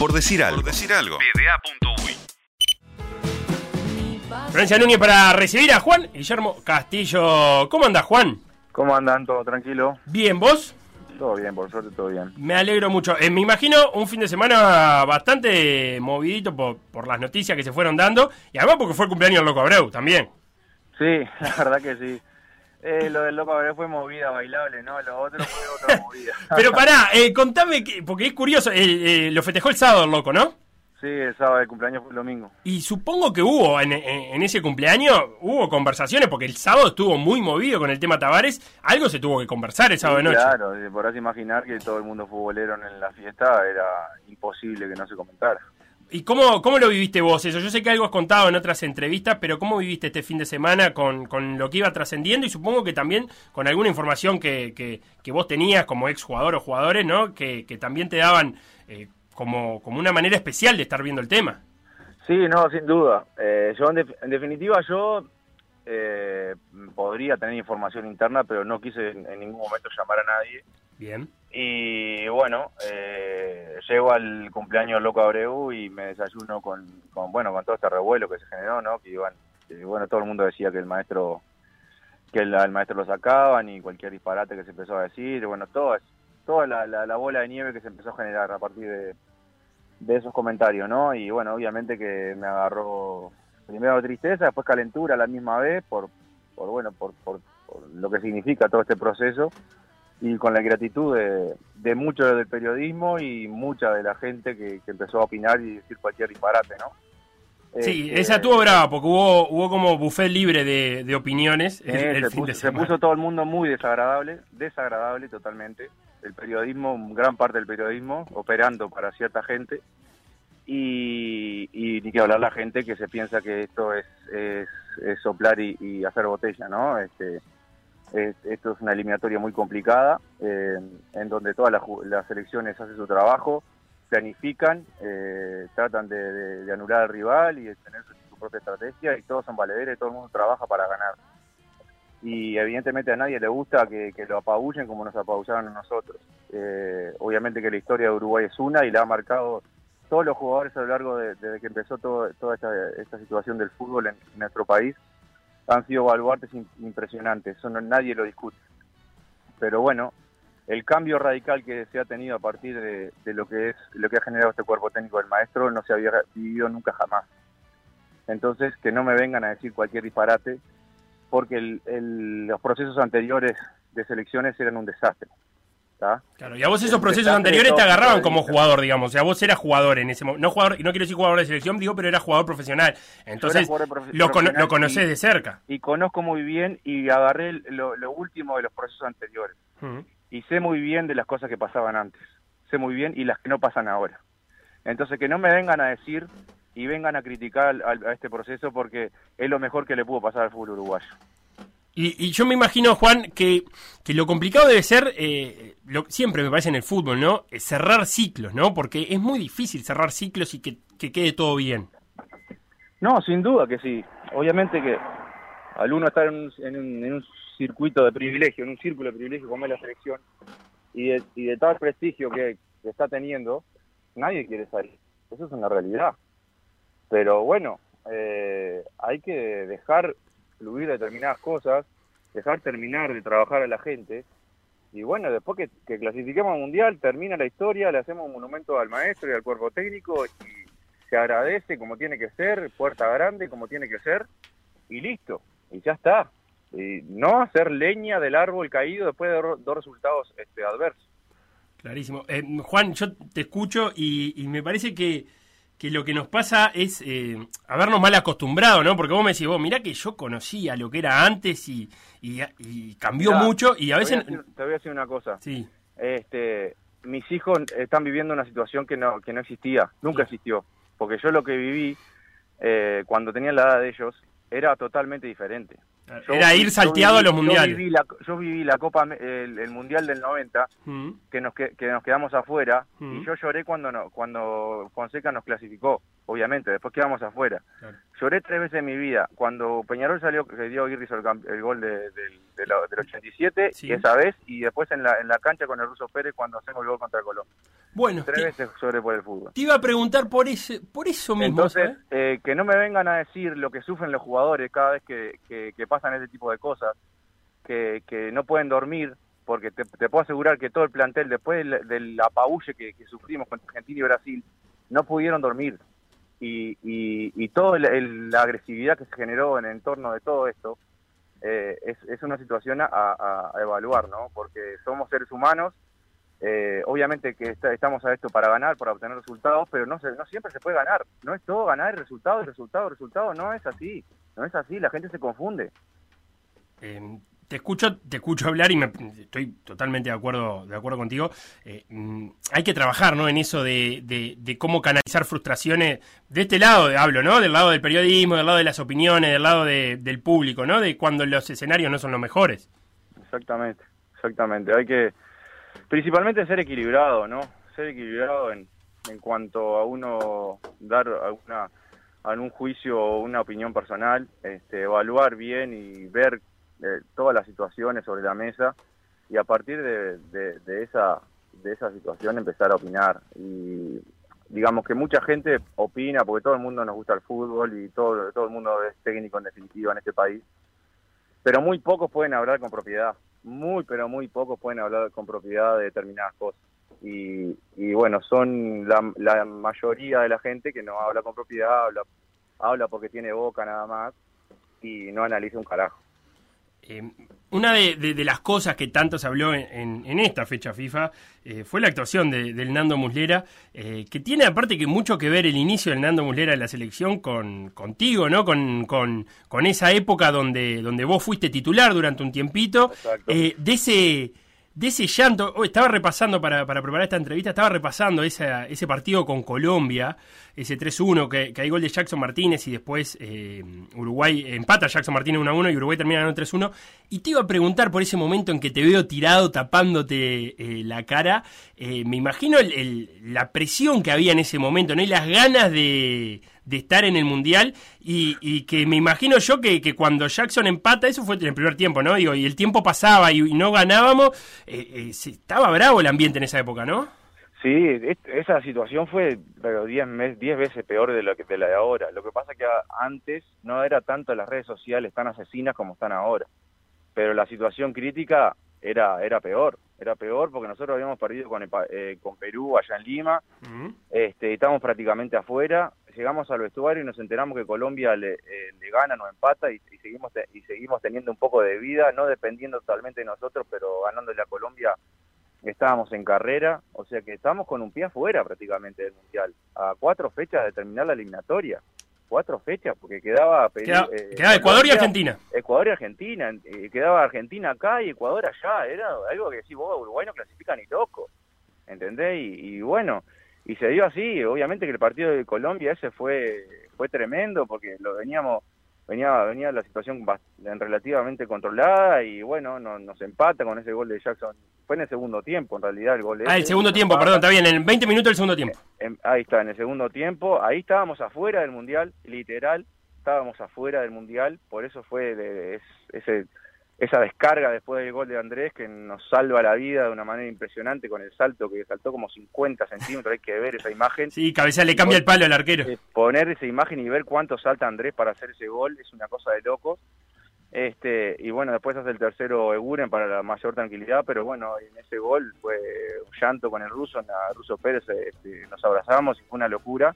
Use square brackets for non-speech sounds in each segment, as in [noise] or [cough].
Por decir algo. Por decir algo. Florencia Núñez para recibir a Juan Guillermo Castillo. ¿Cómo anda Juan? ¿Cómo andan? ¿Todo tranquilo? Bien, ¿vos? Todo bien, por suerte todo bien. Me alegro mucho. Eh, me imagino un fin de semana bastante movidito por, por las noticias que se fueron dando y además porque fue el cumpleaños del Loco Abreu también. Sí, [laughs] la verdad que sí. Eh, lo del Loco Abreu fue movida bailable, ¿no? Lo otro fue otra [laughs] movida. Pero pará, eh, contame, que, porque es curioso, eh, lo festejó el sábado el Loco, ¿no? Sí, el sábado, el cumpleaños fue el domingo. Y supongo que hubo en, en- en ese cumpleaños, hubo conversaciones, porque el sábado estuvo muy movido con el tema Tavares, algo se tuvo que conversar el sábado de noche. Claro, eh, podrás imaginar que todo el mundo futbolero en la fiesta era imposible que no se comentara. ¿Y cómo, cómo lo viviste vos eso? Yo sé que algo has contado en otras entrevistas, pero ¿cómo viviste este fin de semana con, con lo que iba trascendiendo? Y supongo que también con alguna información que, que, vos tenías como ex jugador o jugadores, ¿no? Que, que también te daban eh, como, como una manera especial de estar viendo el tema. Sí, no, sin duda. Eh, yo, en, def- en definitiva, yo eh, podría tener información interna, pero no quise en ningún momento llamar a nadie. Bien. Y bueno, eh, llego al cumpleaños Loco Abreu y me desayuno con, bueno, con todo este revuelo que se generó, ¿no? Que iban, bueno, todo el mundo decía que el maestro, que el, al maestro lo sacaban y cualquier disparate que se empezó a decir, bueno, toda la, la- la bola de nieve que se empezó a generar a partir de, de esos comentarios, ¿no? Y bueno, obviamente que me agarró primero tristeza, después calentura a la misma vez por, por bueno, por, por lo que significa todo este proceso y con la gratitud de, de mucho del periodismo y mucha de la gente que, que empezó a opinar y decir cualquier disparate, ¿no? Sí, Este, esa estuvo brava porque hubo, hubo como buffet libre de, de opiniones el, eh, el se, fin de puso, se semana. puso todo el mundo muy desagradable, desagradable totalmente. El periodismo, gran parte del periodismo, operando para cierta gente. Y, y ni que hablar la gente que se piensa que esto es, es, es soplar y, y hacer botella, ¿no? Este, es- esto es una eliminatoria muy complicada, eh, en donde todas las, las selecciones hacen su trabajo, planifican, eh, tratan de, anular al rival y de tener su, propia estrategia y todos son valederes, todo el mundo trabaja para ganar. Y evidentemente a nadie le gusta que, lo apabullen como nos apabullaron a nosotros. Eh, obviamente que la historia de Uruguay es una y la ha marcado todos los jugadores a lo largo de, desde que empezó toda esta, esta situación del fútbol en nuestro país han sido baluartes im- impresionantes, eso no- nadie lo discute. Pero bueno, el cambio radical que se ha tenido a partir de, lo que es lo que ha generado este cuerpo técnico del maestro no se había vivido nunca jamás. Entonces, que no me vengan a decir cualquier disparate, porque los procesos anteriores de selecciones eran un desastre. ¿Tá? Claro, y a vos esos El procesos anteriores te agarraban como jugador, digamos. O sea, vos eras jugador en ese momento. No, jugador, no quiero decir jugador de selección, digo, pero era jugador profesional. Entonces, jugador profe- lo, profesional lo conocés de cerca. Y conozco muy bien y agarré lo, lo último de los procesos anteriores. Y sé muy bien de las cosas que pasaban antes. Sé muy bien y las que no pasan ahora. Entonces, que no me vengan a decir y vengan a criticar al- a este proceso porque es lo mejor que le pudo pasar al fútbol uruguayo. Y, y yo me imagino, Juan, que, que lo complicado debe ser, eh, lo, siempre me parece en el fútbol, ¿no? Eh, cerrar ciclos, ¿no? Porque es muy difícil cerrar ciclos y que, que quede todo bien. No, sin duda que sí. Obviamente que al uno estar en un, en un- en un circuito de privilegio, en un círculo de privilegio como es la selección, y de, y de tal prestigio que, está teniendo, nadie quiere salir. Eso es una realidad. Pero bueno, eh, hay que dejar fluir determinadas cosas, dejar terminar de trabajar a la gente, y bueno, después que, que clasifiquemos al Mundial, termina la historia, le hacemos un monumento al maestro y al cuerpo técnico, y se agradece como tiene que ser, puerta grande como tiene que ser, y listo, y ya está. Y no hacer leña del árbol caído después de dos resultados este, adversos. Clarísimo. Eh, Juan, yo te escucho y me parece que, que lo que nos pasa es eh, habernos mal acostumbrado, ¿no? Porque vos me decís, vos, mirá que yo conocía lo que era antes y, y, y cambió mucho y a te voy veces... decir- te voy a decir una cosa. Sí, Este, mis hijos están viviendo una situación que no, que no existía, nunca existió. Porque yo lo que viví eh, cuando tenía la edad de ellos era totalmente diferente. Yo era ir yo salteado a viví- los yo mundiales. viví la, yo viví la Copa, el, el Mundial del 90, Mm. que nos, que, que nos quedamos afuera, Mm. y yo lloré cuando, no, cuando Fonseca nos clasificó, obviamente, después quedamos afuera. Lloré tres veces en mi vida. Cuando Peñarol salió, que dio Aguirre el, gol de, del 87, esa vez, y después en la, en la cancha con el Ruso Pérez cuando hacemos el gol contra Colón. Bueno, tres veces lloré por el fútbol. Te iba a preguntar por ese, por eso mismo. Entonces, eh, que no me vengan a decir lo que sufren los jugadores cada vez que, que, pasan ese tipo de cosas, que, que no pueden dormir, porque te, puedo asegurar que todo el plantel, después del, apaulle que, sufrimos contra Argentina y Brasil, no pudieron dormir. Y, y, toda la agresividad que se generó en el entorno de todo esto eh, es, una situación a, evaluar, ¿no? Porque somos seres humanos, eh, obviamente que estamos a esto para ganar, para obtener resultados, pero no, no siempre se puede ganar. No es todo ganar resultado, resultado, resultado, no es así. No es así, la gente se confunde. Em, te escucho, te escucho hablar y me, estoy totalmente de acuerdo, de acuerdo contigo. Eh, mm, hay que trabajar, ¿no? En eso de, de, cómo canalizar frustraciones de este lado, hablo, ¿no? Del lado del periodismo, del lado de las opiniones, del lado del público, ¿no? De cuando los escenarios no son los mejores. Exactamente, exactamente. Hay que, principalmente ser equilibrado, ¿no? Ser equilibrado en, en cuanto a uno dar alguna algún juicio o una opinión personal, este, evaluar bien y ver todas las situaciones sobre la mesa y a partir de, de, esa de esa situación empezar a opinar y digamos que mucha gente opina porque todo el mundo nos gusta el fútbol y todo todo el mundo es técnico en definitiva en este país pero muy pocos pueden hablar con propiedad muy pero muy pocos pueden hablar con propiedad de determinadas cosas. Y, y bueno son la, la mayoría de la gente que no habla con propiedad habla habla porque tiene boca nada más y no analiza un carajo eh, una de, las cosas que tanto se habló en, esta fecha FIFA eh, fue la actuación del Nando Muslera, eh, que tiene aparte que mucho que ver el inicio del Nando Muslera en la selección con contigo, ¿no? Con, con, esa época donde, donde vos fuiste titular durante un tiempito, de ese de ese llanto, estaba repasando para, para, preparar esta entrevista, estaba repasando ese partido con Colombia, ese 3-1, que, que, hay gol de Jackson Martínez y después eh, Uruguay empata Jackson Martínez 1-1 y Uruguay termina ganando 3-1. Y te iba a preguntar por ese momento en que te veo tirado tapándote eh, la cara, eh, me imagino la presión que había en ese momento, ¿no? Y las ganas de, de estar en el Mundial y, que me imagino yo que, que, cuando Jackson empata, eso fue en el primer tiempo, ¿no? Digo, y el tiempo pasaba y, no ganábamos, eh, eh estaba bravo el ambiente en esa época, ¿no? Sí, esa situación fue pero 10 diez veces peor de, lo que, de la de ahora. Lo que pasa que antes no era tanto las redes sociales tan asesinas como están ahora, pero la situación crítica era, era peor era peor porque nosotros habíamos perdido con, eh, con Perú allá en Lima, este, estábamos prácticamente afuera, llegamos al vestuario y nos enteramos que Colombia le, eh, le gana, nos empata y, seguimos y seguimos teniendo un poco de vida, no dependiendo totalmente de nosotros, pero ganándole a Colombia estábamos en carrera, o sea que estábamos con un pie afuera prácticamente del Mundial, a cuatro fechas de terminar la eliminatoria cuatro fechas, porque quedaba, eh, quedaba, Ecuador y Argentina. Ecuador y Argentina, eh, quedaba Argentina acá y Ecuador allá, era algo que decís vos, Uruguay no clasifica ni loco, ¿entendés? Y, bueno, y se dio así, obviamente que el partido de Colombia ese fue, fue tremendo, porque lo veníamos venía venía la situación relativamente controlada y bueno, nos empata con ese gol de Jackson. Fue en el segundo tiempo, en realidad, el gol Ah, el segundo tiempo, perdón, está bien, en 20 minutos del segundo tiempo. ahí está, en el segundo tiempo. Ahí estábamos afuera del Mundial, literal, estábamos afuera del Mundial, por eso fue de, ese esa descarga después del gol de Andrés que nos salva la vida de una manera impresionante con el salto que saltó como 50 centímetros, hay que ver esa imagen. Sí, cabeza le cambia el palo al arquero. Eh, poner esa imagen y ver cuánto salta Andrés para hacer ese gol es una cosa de locos. Este, y bueno, después hace el tercero Eguren para la mayor tranquilidad, pero bueno, en ese gol fue un llanto con el ruso, en la ruso Pérez este, nos abrazamos y fue una locura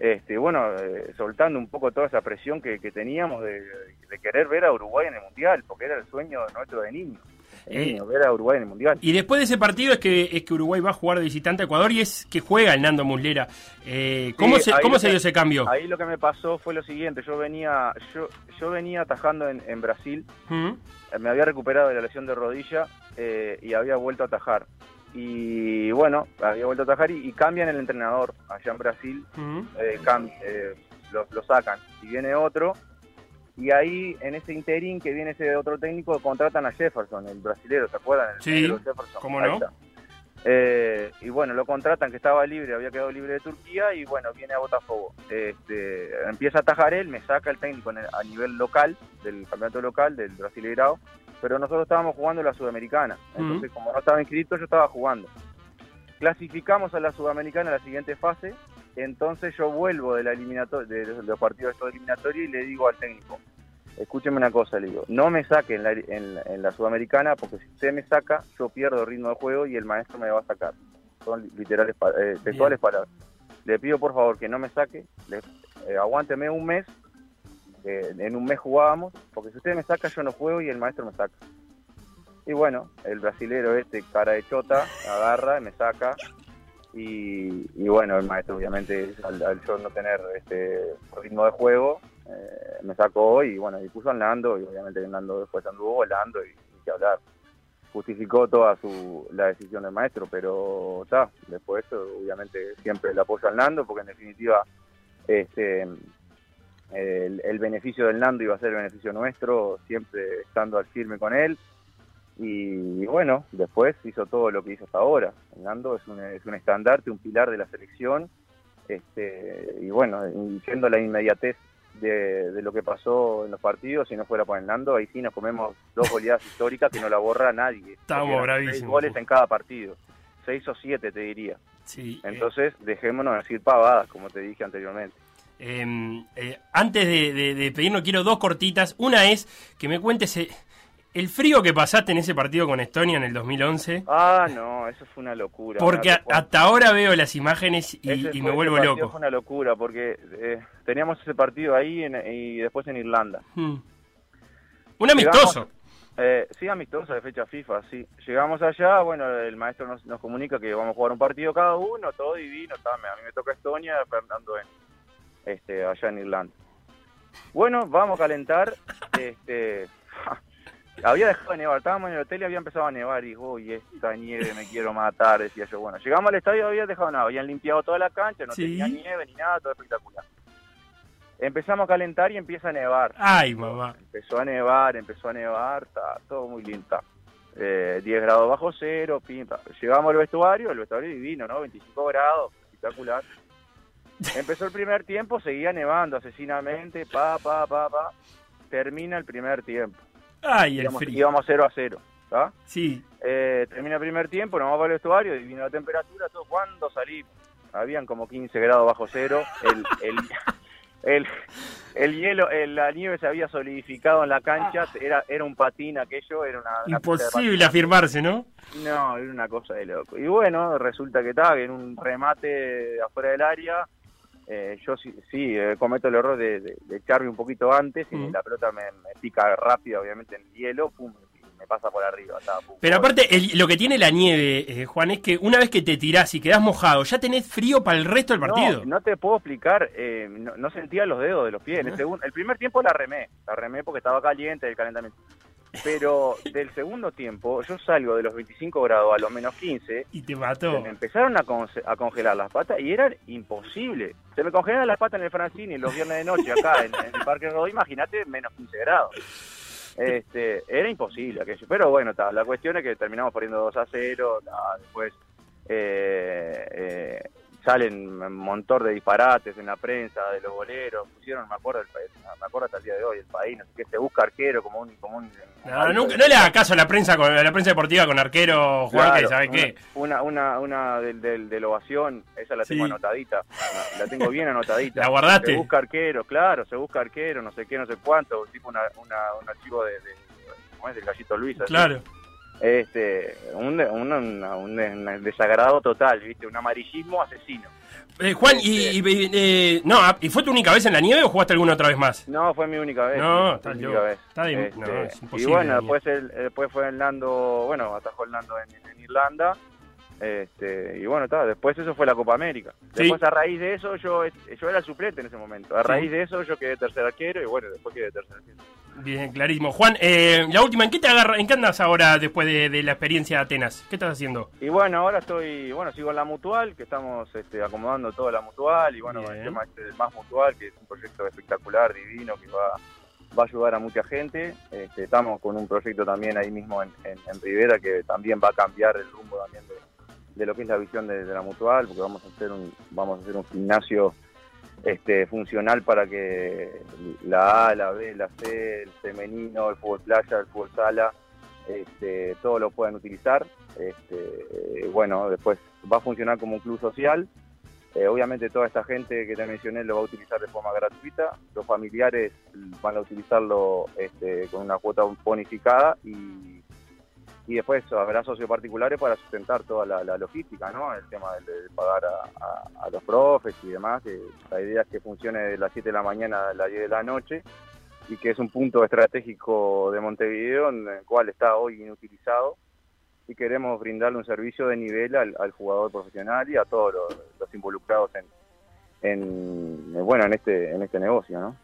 este, bueno, eh, soltando un poco toda esa presión que, teníamos de, querer ver a Uruguay en el Mundial, porque era el sueño nuestro de niño. Eh, ver a Uruguay en el Mundial. Y después de ese partido es que es que Uruguay va a jugar de visitante a Ecuador y es que juega el Nando Muslera. Eh, ¿Cómo, se, ¿cómo se dio ese cambio? Ahí lo que me pasó fue lo siguiente, yo venía yo, yo venía atajando en, Brasil, me había recuperado de la lesión de rodilla y había vuelto a atajar y bueno, había vuelto a atajar y, cambian el entrenador allá en Brasil, eh, eh, lo, sacan y viene otro y ahí en ese interín que viene ese otro técnico contratan a Jefferson, el brasilero, ¿se acuerdan? sí, ¿cómo no? Eh, y bueno, lo contratan que estaba libre, había quedado libre de Turquía y bueno, viene a Botafogo. Este, empieza a atajar él, me saca el técnico a nivel local, del campeonato local, del Brasileirao, pero nosotros estábamos jugando la Sudamericana. Entonces, como no estaba inscrito, yo estaba jugando. Clasificamos a la Sudamericana en la siguiente fase, entonces yo vuelvo de, la de, los partidos de eliminatorio y le digo al técnico, escúcheme una cosa, le digo, no me saque en la, en, la, Sudamericana porque si usted me saca, yo pierdo ritmo de juego y el maestro me va a sacar. Son literales, eh, textuales palabras. Le pido por favor que no me saque, eh, aguánteme un mes, en un mes jugábamos, porque si usted me saca yo no juego y el maestro me saca. Y bueno, el brasilero este, cara de chota, agarra y me saca. Y, bueno, el maestro obviamente al, yo no tener este ritmo de juego, eh, me sacó y bueno, y puso a Nando y obviamente Nando después anduvo volando y, y que hablar. Justificó toda su la decisión del maestro, pero está, después obviamente siempre el apoyo al Nando porque en definitiva este el, el, beneficio del Nando iba a ser el beneficio nuestro, siempre estando al firme con él. Y, bueno, después hizo todo lo que hizo hasta ahora. El Nando es un, es un estandarte, un pilar de la selección. Este, y bueno, siendo la inmediatez de, lo que pasó en los partidos, si no fuera por el Nando, ahí sí nos comemos dos goleadas históricas que no la borra nadie. [laughs] Estamos bravísimos. Seis goles en cada partido, seis o siete te diría. Sí, eh. Entonces, dejémonos decir pavadas, como te dije anteriormente. Em, eh, antes de, de, pedirnos, quiero dos cortitas. Una es que me cuentes eh, el frío que pasaste en ese partido con Estonia en el 2011. Ah, no, eso fue una locura. Porque hasta ahora veo las imágenes y, me vuelvo loco. Fue una locura porque eh, teníamos ese partido ahí y después en Irlanda. Hmm. Un amistoso. sí, amistoso de fecha FIFA, sí. Llegamos allá, bueno, el maestro nos, nos, comunica que vamos a jugar un partido cada uno, todo divino. a mí me toca Estonia, Fernando en este, allá en Irlanda. Bueno, vamos a calentar. [laughs] Este, [laughs] había dejado de nevar, estábamos en el hotel y había empezado a nevar. Y uy, esta nieve me quiero matar, decía yo. Bueno, llegamos al estadio y había dejado nada, habían limpiado toda la cancha, no tenía nieve ni nada, todo espectacular. Empezamos a calentar y empieza a nevar. Ay, mamá. Empezó a nevar, empezó a nevar, está todo muy lindo. Eh, 10 grados bajo cero, pinta. Llegamos al vestuario, el vestuario divino, ¿no? 25 grados, espectacular. Empezó el primer tiempo, seguía nevando asesinamente, pa, pa, pa, pa. Termina el primer tiempo. Ay, el íbamos, frío. Íbamos 0 a 0. Sí. Eh, termina el primer tiempo, nos vamos al vestuario, vino la temperatura, todo. ¿Cuándo salimos? Habían como 15 grados bajo cero. El, el, [laughs] el, el hielo, la nieve se había solidificado en la cancha, era, era un patín aquello, era una... Imposible afirmarse, ¿no? No, era una cosa de loco. Y bueno, resulta que estaba en un remate afuera del área, eh, yo sí, sí eh, cometo el error de, echarme un poquito antes y la pelota me, pica rápido, obviamente, en el hielo, pum, me pasa por arriba. Pero aparte, lo que tiene la nieve, eh, Juan, es que una vez que te tirás y quedás mojado, ya tenés frío para el resto del partido. No, te puedo explicar, no, sentía los dedos de los pies. El, el primer tiempo la remé, la remé porque estaba caliente el calentamiento. Pero del segundo tiempo, yo salgo de los 25 grados a los menos 15. Y te mató. Me empezaron a, congelar las patas y era imposible. Se me congelaban las patas en el Francini los viernes de noche acá en, el Parque Rodó, imagínate, menos 15 grados. Este, era imposible aquello. Pero bueno, la cuestión es que terminamos poniendo 2 a 0. después eh, eh, salen un montón de disparates en la prensa de los boleros, pusieron, me acuerdo, el, me acuerdo hasta el día de hoy, el país, no sé qué, se busca arquero como un... Como un no, no le haga caso a la prensa a la prensa deportiva con arquero, Juan, que sabe qué. Una, una, una del, del, de ovación, esa la tengo anotadita, la tengo bien anotadita. ¿La guardaste? Se busca arquero, claro, se busca arquero, no sé qué, no sé cuánto, tipo una, una, un archivo de, de, ¿cómo es? Del gallito Luis. Claro este un, un, un, desagrado total, ¿viste? Un amarillismo asesino. Eh, Juan, y, este, eh, no, ah, ¿y fue tu única vez en la nieve o jugaste alguna otra vez más? No, fue mi única vez. No, está vez. Este, y bueno, después, el, después fue el Nando, bueno, atajó el Nando en, Irlanda. Este, y bueno, está, después eso fue la Copa América. Después a raíz de eso yo yo era suplente en ese momento. A raíz de eso yo quedé tercer arquero y bueno, después quedé tercer arquero. Bien, clarísimo. Juan, eh, la última, ¿en qué te agarra, en qué andas ahora después de, la experiencia de Atenas? ¿Qué estás haciendo? Y bueno, ahora estoy, bueno, sigo en la mutual, que estamos este, acomodando toda la mutual y bueno, el tema este más mutual, que es un proyecto espectacular, divino, que va, va a ayudar a mucha gente. Este, estamos con un proyecto también ahí mismo en, en, Rivera que también va a cambiar el rumbo también de, de lo que es la visión de, la mutual, porque vamos a hacer un, vamos a hacer un gimnasio este, funcional para que la A, la B, la C, el femenino, el fútbol playa, el fútbol sala, este, todo lo puedan utilizar. Este, bueno, después va a funcionar como un club social. Eh, obviamente toda esta gente que te mencioné lo va a utilizar de forma gratuita. Los familiares van a utilizarlo este, con una cuota bonificada y y después habrá socios particulares para sustentar toda la, logística, ¿no? El tema de, pagar a, los profes y demás, la idea es que funcione de las 7 de la mañana a las 10 de la noche y que es un punto estratégico de Montevideo en el cual está hoy inutilizado y queremos brindarle un servicio de nivel al, jugador profesional y a todos los, involucrados en, en, bueno en este en este negocio, ¿no?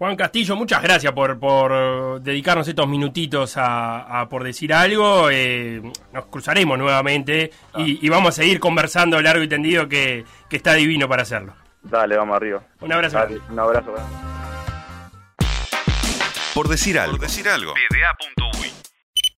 Juan Castillo, muchas gracias por, por dedicarnos estos minutitos a, por decir algo. Eh, nos cruzaremos nuevamente y, vamos a seguir conversando largo y tendido que, está divino para hacerlo. Dale, vamos arriba. Un abrazo. un abrazo. Por decir algo. Por decir algo.